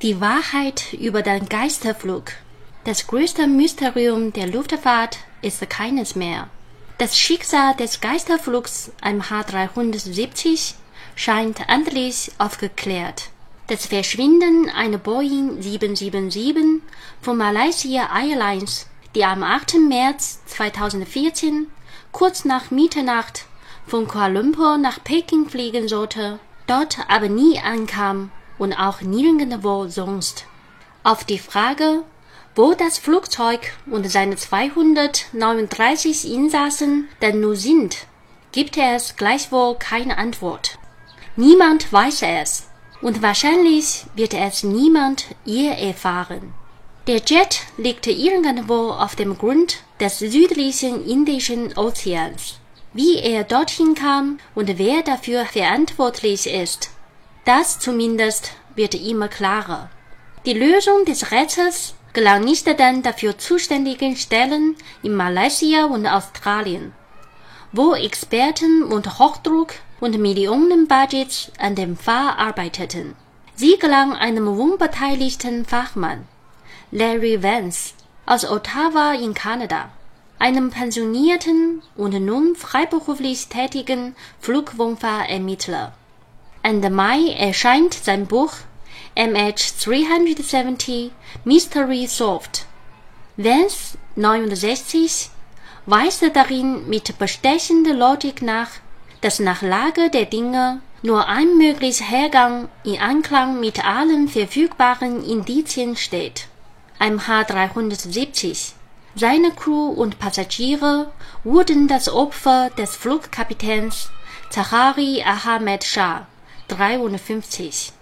Die Wahrheit über den Geisterflug. Das größte Mysterium der Luftfahrt ist keines mehr. Das Schicksal des Geisterflugs MH370 scheint endlich aufgeklärt. Das Verschwinden einer Boeing 777 von Malaysia Airlines, die am 8. März 2014 kurz nach Mitternacht von Kuala Lumpur nach Peking fliegen sollte, dort aber nie ankam und auch nirgendwo sonst. Auf die Frage, wo das Flugzeug und seine 239 Insassen denn nun sind, gibt es gleichwohl keine Antwort. Niemand weiß es und wahrscheinlich wird es niemand je erfahren. Der Jet liegt irgendwo auf dem Grund des südlichen Indischen Ozeans. Wie er dorthin kam und wer dafür verantwortlich ist, das zumindest wird immer klarer. Die Lösung des Rätsels gelang nicht den dafür zuständigen Stellen in Malaysia und Australien, wo Experten und Hochdruck und Millionenbudgets an dem Fall arbeiteten. Sie gelang einem unbeteiligten Fachmann, Larry Vance, aus Ottawa in Kanada, einem pensionierten und nun freiberuflich tätigen Flugwohnfahrermittler. Ende Mai erscheint sein Buch MH370 Mystery Solved. Vance 69 weist darin mit bestechender Logik nach, dass nach Lage der Dinge nur ein möglicher Hergang in Einklang mit allen verfügbaren Indizien steht. MH370 seine Crew und Passagiere wurden das Opfer des Flugkapitäns Zahari Ahmed Shah 53